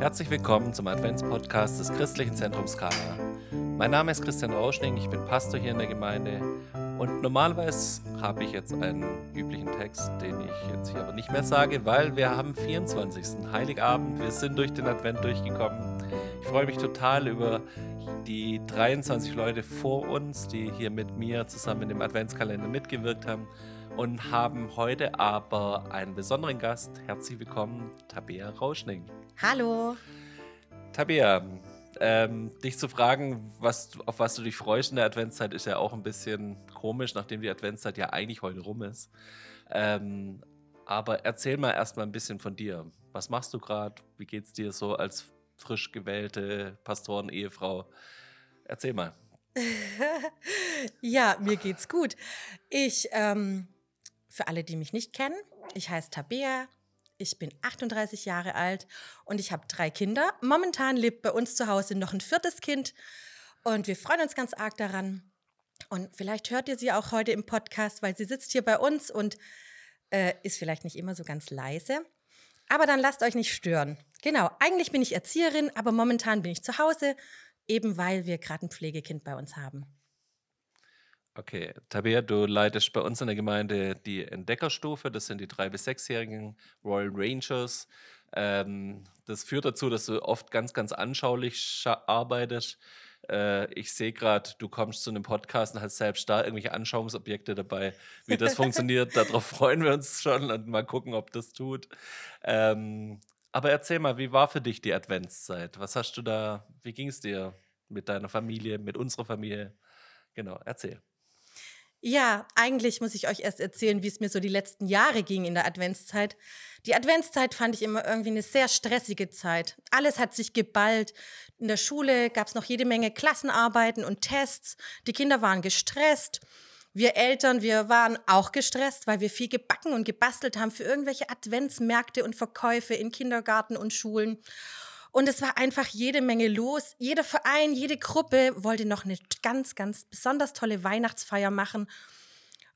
Herzlich willkommen zum Adventspodcast des Christlichen Zentrums Kana. Mein Name ist Christian Rauschning, ich bin Pastor hier in der Gemeinde und normalerweise habe ich jetzt einen üblichen Text, den ich jetzt hier aber nicht mehr sage, weil wir haben 24. Heiligabend, wir sind durch den Advent durchgekommen. Ich freue mich total über die 23 Leute vor uns, die hier mit mir zusammen in dem Adventskalender mitgewirkt haben und haben heute aber einen besonderen Gast. Herzlich willkommen, Tabea Rauschning. Hallo. Tabea, ähm, dich zu fragen, was, auf was du dich freust in der Adventszeit, ist ja auch ein bisschen komisch, nachdem die Adventszeit ja eigentlich heute rum ist. Ähm, aber erzähl mal erstmal ein bisschen von dir. Was machst du gerade? Wie geht's dir so als frisch gewählte Pastoren-Ehefrau? Erzähl mal. ja, mir geht's gut. Ich ähm, für alle, die mich nicht kennen, ich heiße Tabea, ich bin 38 Jahre alt und ich habe drei Kinder. Momentan lebt bei uns zu Hause noch ein viertes Kind und wir freuen uns ganz arg daran. Und vielleicht hört ihr sie auch heute im Podcast, weil sie sitzt hier bei uns und äh, ist vielleicht nicht immer so ganz leise. Aber dann lasst euch nicht stören. Genau, eigentlich bin ich Erzieherin, aber momentan bin ich zu Hause, eben weil wir gerade ein Pflegekind bei uns haben. Okay, Tabea, du leitest bei uns in der Gemeinde die Entdeckerstufe. Das sind die drei- bis sechsjährigen Royal Rangers. Ähm, das führt dazu, dass du oft ganz, ganz anschaulich arbeitest. Äh, ich sehe gerade, du kommst zu einem Podcast und hast selbst da irgendwelche Anschauungsobjekte dabei. Wie das funktioniert, darauf freuen wir uns schon und mal gucken, ob das tut. Ähm, aber erzähl mal, wie war für dich die Adventszeit? Was hast du da, wie ging es dir mit deiner Familie, mit unserer Familie? Genau, erzähl. Ja, eigentlich muss ich euch erst erzählen, wie es mir so die letzten Jahre ging in der Adventszeit. Die Adventszeit fand ich immer irgendwie eine sehr stressige Zeit. Alles hat sich geballt. In der Schule gab es noch jede Menge Klassenarbeiten und Tests. Die Kinder waren gestresst. Wir Eltern, wir waren auch gestresst, weil wir viel gebacken und gebastelt haben für irgendwelche Adventsmärkte und Verkäufe in Kindergarten und Schulen. Und es war einfach jede Menge los. Jeder Verein, jede Gruppe wollte noch eine ganz, ganz besonders tolle Weihnachtsfeier machen.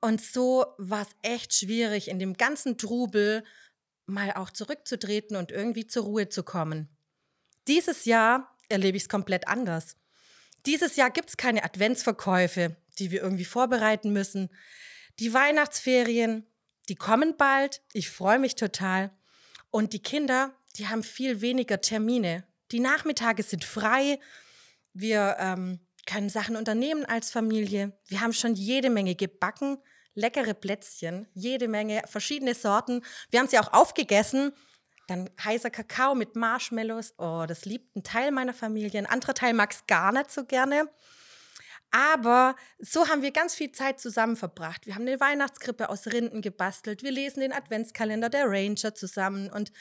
Und so war es echt schwierig, in dem ganzen Trubel mal auch zurückzutreten und irgendwie zur Ruhe zu kommen. Dieses Jahr erlebe ich es komplett anders. Dieses Jahr gibt es keine Adventsverkäufe, die wir irgendwie vorbereiten müssen. Die Weihnachtsferien, die kommen bald. Ich freue mich total. Und die Kinder, die haben viel weniger Termine. Die Nachmittage sind frei. Wir ähm, können Sachen unternehmen als Familie. Wir haben schon jede Menge gebacken, leckere Plätzchen, jede Menge verschiedene Sorten. Wir haben sie auch aufgegessen. Dann heißer Kakao mit Marshmallows. Oh, das liebt ein Teil meiner Familie. Ein anderer Teil mag es gar nicht so gerne. Aber so haben wir ganz viel Zeit zusammen verbracht. Wir haben eine Weihnachtskrippe aus Rinden gebastelt. Wir lesen den Adventskalender der Ranger zusammen und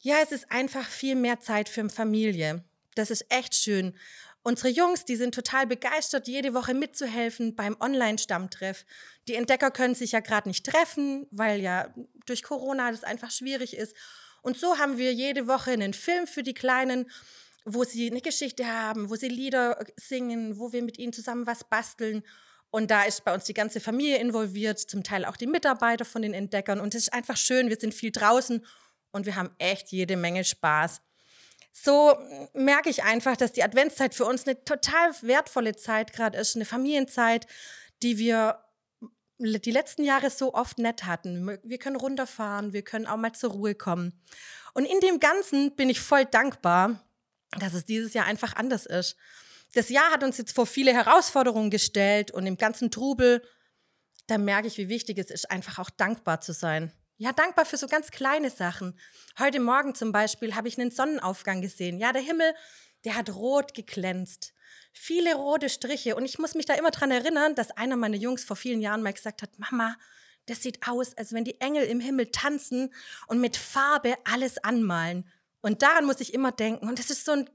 ja, es ist einfach viel mehr Zeit für Familie. Das ist echt schön. Unsere Jungs, die sind total begeistert, jede Woche mitzuhelfen beim Online-Stammtreff. Die Entdecker können sich ja gerade nicht treffen, weil ja durch Corona das einfach schwierig ist. Und so haben wir jede Woche einen Film für die Kleinen, wo sie eine Geschichte haben, wo sie Lieder singen, wo wir mit ihnen zusammen was basteln. Und da ist bei uns die ganze Familie involviert, zum Teil auch die Mitarbeiter von den Entdeckern. Und es ist einfach schön, wir sind viel draußen und wir haben echt jede Menge Spaß. So merke ich einfach, dass die Adventszeit für uns eine total wertvolle Zeit gerade ist, eine Familienzeit, die wir die letzten Jahre so oft nett hatten. Wir können runterfahren, wir können auch mal zur Ruhe kommen. Und in dem Ganzen bin ich voll dankbar, dass es dieses Jahr einfach anders ist. Das Jahr hat uns jetzt vor viele Herausforderungen gestellt und im ganzen Trubel, da merke ich, wie wichtig es ist, einfach auch dankbar zu sein. Ja, dankbar für so ganz kleine Sachen. Heute Morgen zum Beispiel habe ich einen Sonnenaufgang gesehen. Ja, der Himmel, der hat rot geglänzt. Viele rote Striche. Und ich muss mich da immer dran erinnern, dass einer meiner Jungs vor vielen Jahren mal gesagt hat, Mama, das sieht aus, als wenn die Engel im Himmel tanzen und mit Farbe alles anmalen. Und daran muss ich immer denken. Und das ist so ein,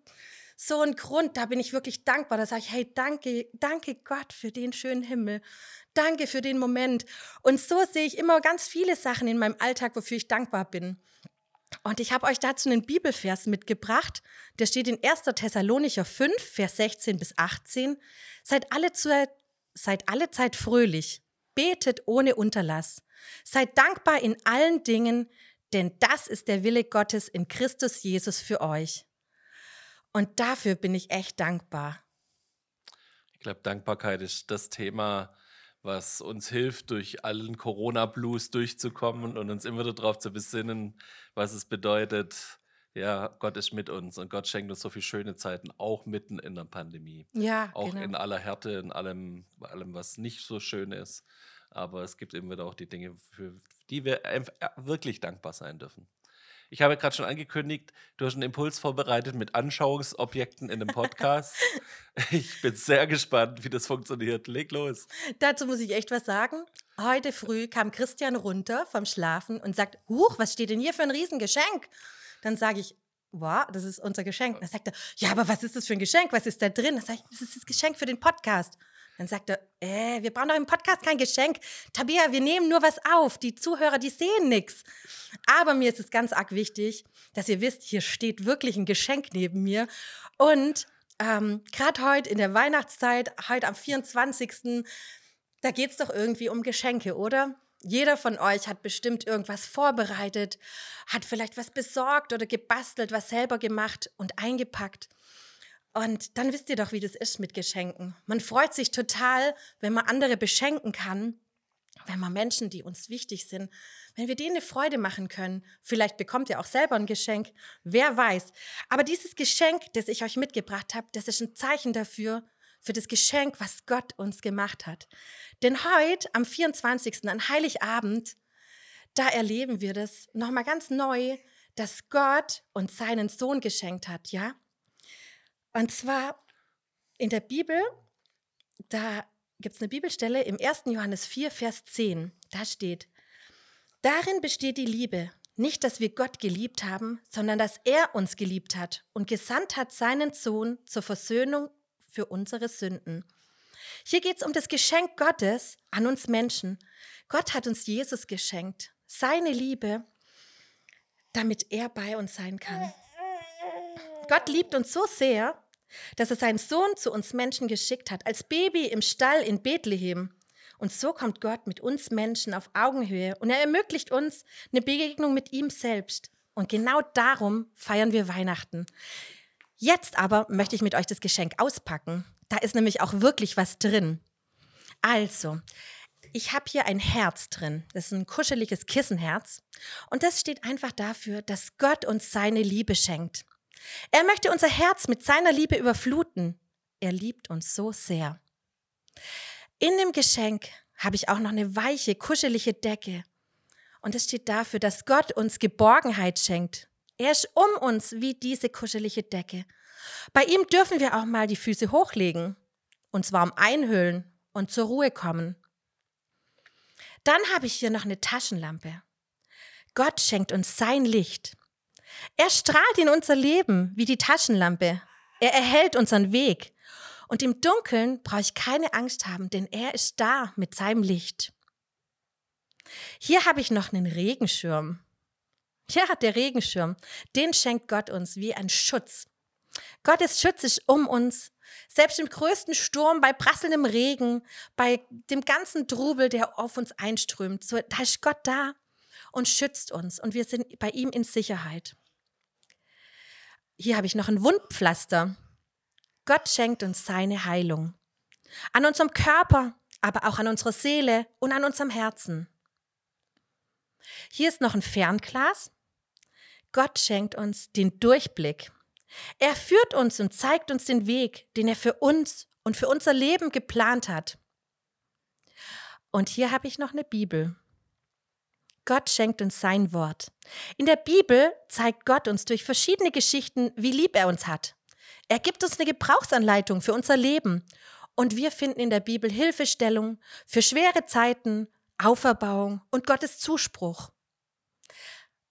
so ein Grund, da bin ich wirklich dankbar. Da sage ich, hey, danke, danke Gott für den schönen Himmel. Danke für den Moment. Und so sehe ich immer ganz viele Sachen in meinem Alltag, wofür ich dankbar bin. Und ich habe euch dazu einen Bibelvers mitgebracht. Der steht in 1. Thessalonicher 5, Vers 16 bis 18. Seid alle, Zeit, seid alle Zeit fröhlich, betet ohne Unterlass. Seid dankbar in allen Dingen, denn das ist der Wille Gottes in Christus Jesus für euch. Und dafür bin ich echt dankbar. Ich glaube, Dankbarkeit ist das Thema, was uns hilft, durch allen Corona-Blues durchzukommen und uns immer darauf zu besinnen, was es bedeutet, ja, Gott ist mit uns und Gott schenkt uns so viele schöne Zeiten, auch mitten in der Pandemie. Ja, auch genau. in aller Härte, in allem, allem, was nicht so schön ist. Aber es gibt immer wieder auch die Dinge, für die wir einfach wirklich dankbar sein dürfen. Ich habe gerade schon angekündigt, du hast einen Impuls vorbereitet mit Anschauungsobjekten in dem Podcast. ich bin sehr gespannt, wie das funktioniert. Leg los. Dazu muss ich echt was sagen. Heute früh kam Christian runter vom Schlafen und sagt, Huch, was steht denn hier für ein Riesengeschenk? Dann sage ich, wow, das ist unser Geschenk. Dann sagt er, ja, aber was ist das für ein Geschenk? Was ist da drin? Dann sage ich, das ist das Geschenk für den Podcast. Dann sagt er, äh, wir brauchen doch im Podcast kein Geschenk. Tabia, wir nehmen nur was auf. Die Zuhörer, die sehen nichts. Aber mir ist es ganz arg wichtig, dass ihr wisst, hier steht wirklich ein Geschenk neben mir. Und ähm, gerade heute in der Weihnachtszeit, heute am 24., da geht es doch irgendwie um Geschenke, oder? Jeder von euch hat bestimmt irgendwas vorbereitet, hat vielleicht was besorgt oder gebastelt, was selber gemacht und eingepackt. Und dann wisst ihr doch, wie das ist mit Geschenken. Man freut sich total, wenn man andere beschenken kann, wenn man Menschen, die uns wichtig sind, wenn wir denen eine Freude machen können. Vielleicht bekommt ihr auch selber ein Geschenk, wer weiß. Aber dieses Geschenk, das ich euch mitgebracht habe, das ist ein Zeichen dafür, für das Geschenk, was Gott uns gemacht hat. Denn heute, am 24., an Heiligabend, da erleben wir das nochmal ganz neu, dass Gott uns seinen Sohn geschenkt hat, ja? Und zwar in der Bibel, da gibt es eine Bibelstelle im 1. Johannes 4, Vers 10. Da steht, darin besteht die Liebe, nicht, dass wir Gott geliebt haben, sondern dass er uns geliebt hat und gesandt hat seinen Sohn zur Versöhnung für unsere Sünden. Hier geht es um das Geschenk Gottes an uns Menschen. Gott hat uns Jesus geschenkt, seine Liebe, damit er bei uns sein kann. Gott liebt uns so sehr, dass er seinen Sohn zu uns Menschen geschickt hat, als Baby im Stall in Bethlehem. Und so kommt Gott mit uns Menschen auf Augenhöhe und er ermöglicht uns eine Begegnung mit ihm selbst. Und genau darum feiern wir Weihnachten. Jetzt aber möchte ich mit euch das Geschenk auspacken. Da ist nämlich auch wirklich was drin. Also, ich habe hier ein Herz drin. Das ist ein kuscheliges Kissenherz. Und das steht einfach dafür, dass Gott uns seine Liebe schenkt. Er möchte unser Herz mit seiner Liebe überfluten. Er liebt uns so sehr. In dem Geschenk habe ich auch noch eine weiche, kuschelige Decke. Und es steht dafür, dass Gott uns Geborgenheit schenkt. Er ist um uns wie diese kuschelige Decke. Bei ihm dürfen wir auch mal die Füße hochlegen, uns warm einhüllen und zur Ruhe kommen. Dann habe ich hier noch eine Taschenlampe. Gott schenkt uns sein Licht. Er strahlt in unser Leben wie die Taschenlampe. Er erhält unseren Weg. Und im Dunkeln brauche ich keine Angst haben, denn er ist da mit seinem Licht. Hier habe ich noch einen Regenschirm. Ja, der Regenschirm, den schenkt Gott uns wie ein Schutz. Gottes Schutz ist um uns. Selbst im größten Sturm, bei prasselndem Regen, bei dem ganzen Trubel, der auf uns einströmt, so, da ist Gott da und schützt uns und wir sind bei ihm in Sicherheit. Hier habe ich noch ein Wundpflaster. Gott schenkt uns seine Heilung. An unserem Körper, aber auch an unserer Seele und an unserem Herzen. Hier ist noch ein Fernglas. Gott schenkt uns den Durchblick. Er führt uns und zeigt uns den Weg, den er für uns und für unser Leben geplant hat. Und hier habe ich noch eine Bibel. Gott schenkt uns sein Wort. In der Bibel zeigt Gott uns durch verschiedene Geschichten, wie lieb er uns hat. Er gibt uns eine Gebrauchsanleitung für unser Leben. Und wir finden in der Bibel Hilfestellung für schwere Zeiten, Auferbauung und Gottes Zuspruch.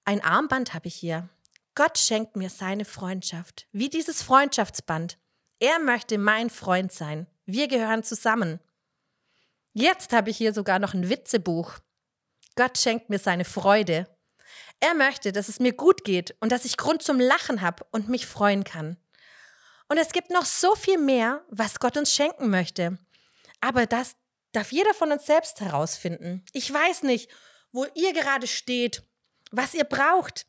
Ein Armband habe ich hier. Gott schenkt mir seine Freundschaft, wie dieses Freundschaftsband. Er möchte mein Freund sein. Wir gehören zusammen. Jetzt habe ich hier sogar noch ein Witzebuch. Gott schenkt mir seine Freude. Er möchte, dass es mir gut geht und dass ich Grund zum Lachen habe und mich freuen kann. Und es gibt noch so viel mehr, was Gott uns schenken möchte. Aber das darf jeder von uns selbst herausfinden. Ich weiß nicht, wo ihr gerade steht, was ihr braucht.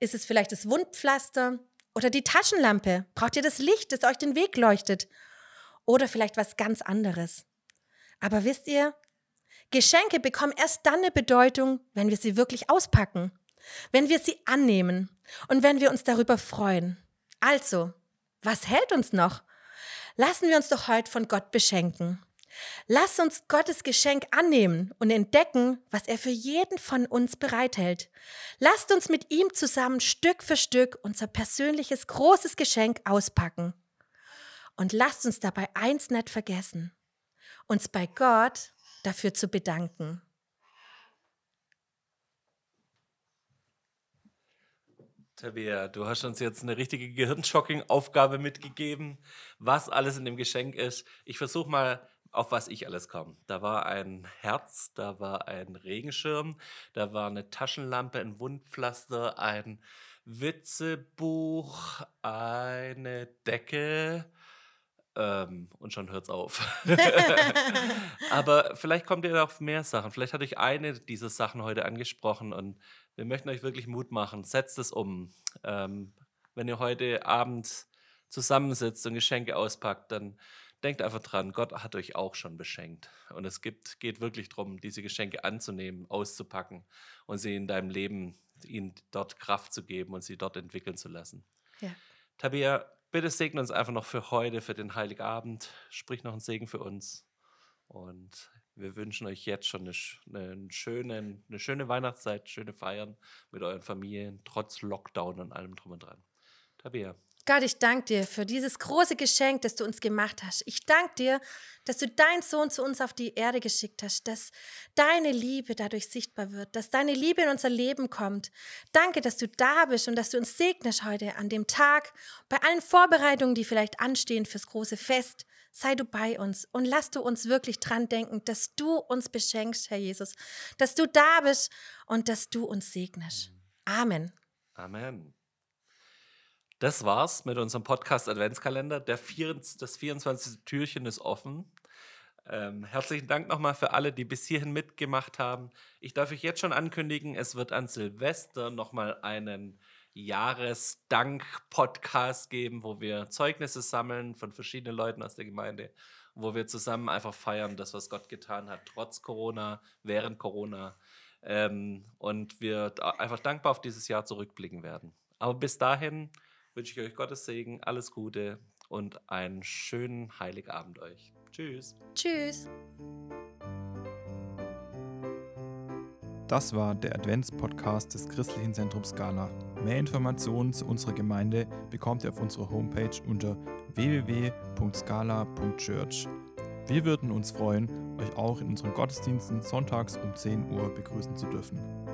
Ist es vielleicht das Wundpflaster oder die Taschenlampe? Braucht ihr das Licht, das euch den Weg leuchtet? Oder vielleicht was ganz anderes? Aber wisst ihr, Geschenke bekommen erst dann eine Bedeutung, wenn wir sie wirklich auspacken, wenn wir sie annehmen und wenn wir uns darüber freuen. Also, was hält uns noch? Lassen wir uns doch heute von Gott beschenken. Lass uns Gottes Geschenk annehmen und entdecken, was er für jeden von uns bereithält. Lasst uns mit ihm zusammen Stück für Stück unser persönliches großes Geschenk auspacken. Und lasst uns dabei eins nicht vergessen, uns bei Gott dafür zu bedanken. Tabea, du hast uns jetzt eine richtige Gehirnschocking-Aufgabe mitgegeben, was alles in dem Geschenk ist. Ich versuche mal auf was ich alles komme. Da war ein Herz, da war ein Regenschirm, da war eine Taschenlampe, ein Wundpflaster, ein Witzebuch, eine Decke. Ähm, und schon hört's auf. Aber vielleicht kommt ihr auf mehr Sachen. Vielleicht hatte ich eine dieser Sachen heute angesprochen und wir möchten euch wirklich Mut machen. Setzt es um. Ähm, wenn ihr heute Abend zusammensitzt und Geschenke auspackt, dann denkt einfach dran, Gott hat euch auch schon beschenkt. Und es gibt, geht wirklich darum, diese Geschenke anzunehmen, auszupacken und sie in deinem Leben, ihnen dort Kraft zu geben und sie dort entwickeln zu lassen. Ja. Tabea, bitte segne uns einfach noch für heute, für den Heiligen Abend. Sprich noch einen Segen für uns. Und wir wünschen euch jetzt schon eine, eine, schöne, eine schöne Weihnachtszeit, schöne Feiern mit euren Familien, trotz Lockdown und allem drum und dran. Tabea. Gott, ich danke dir für dieses große Geschenk, das du uns gemacht hast. Ich danke dir, dass du deinen Sohn zu uns auf die Erde geschickt hast, dass deine Liebe dadurch sichtbar wird, dass deine Liebe in unser Leben kommt. Danke, dass du da bist und dass du uns segnest heute an dem Tag, bei allen Vorbereitungen, die vielleicht anstehen fürs große Fest. Sei du bei uns und lass du uns wirklich dran denken, dass du uns beschenkst, Herr Jesus, dass du da bist und dass du uns segnest. Amen. Amen. Das war's mit unserem Podcast Adventskalender. Der vier, das 24. Türchen ist offen. Ähm, herzlichen Dank nochmal für alle, die bis hierhin mitgemacht haben. Ich darf euch jetzt schon ankündigen, es wird an Silvester nochmal einen Jahresdank-Podcast geben, wo wir Zeugnisse sammeln von verschiedenen Leuten aus der Gemeinde, wo wir zusammen einfach feiern, das, was Gott getan hat, trotz Corona, während Corona. Ähm, und wir einfach dankbar auf dieses Jahr zurückblicken werden. Aber bis dahin wünsche ich euch Gottes Segen, alles Gute und einen schönen Heiligabend euch. Tschüss. Tschüss. Das war der Advents-Podcast des Christlichen Zentrums Scala. Mehr Informationen zu unserer Gemeinde bekommt ihr auf unserer Homepage unter www.scala.church. Wir würden uns freuen, euch auch in unseren Gottesdiensten sonntags um 10 Uhr begrüßen zu dürfen.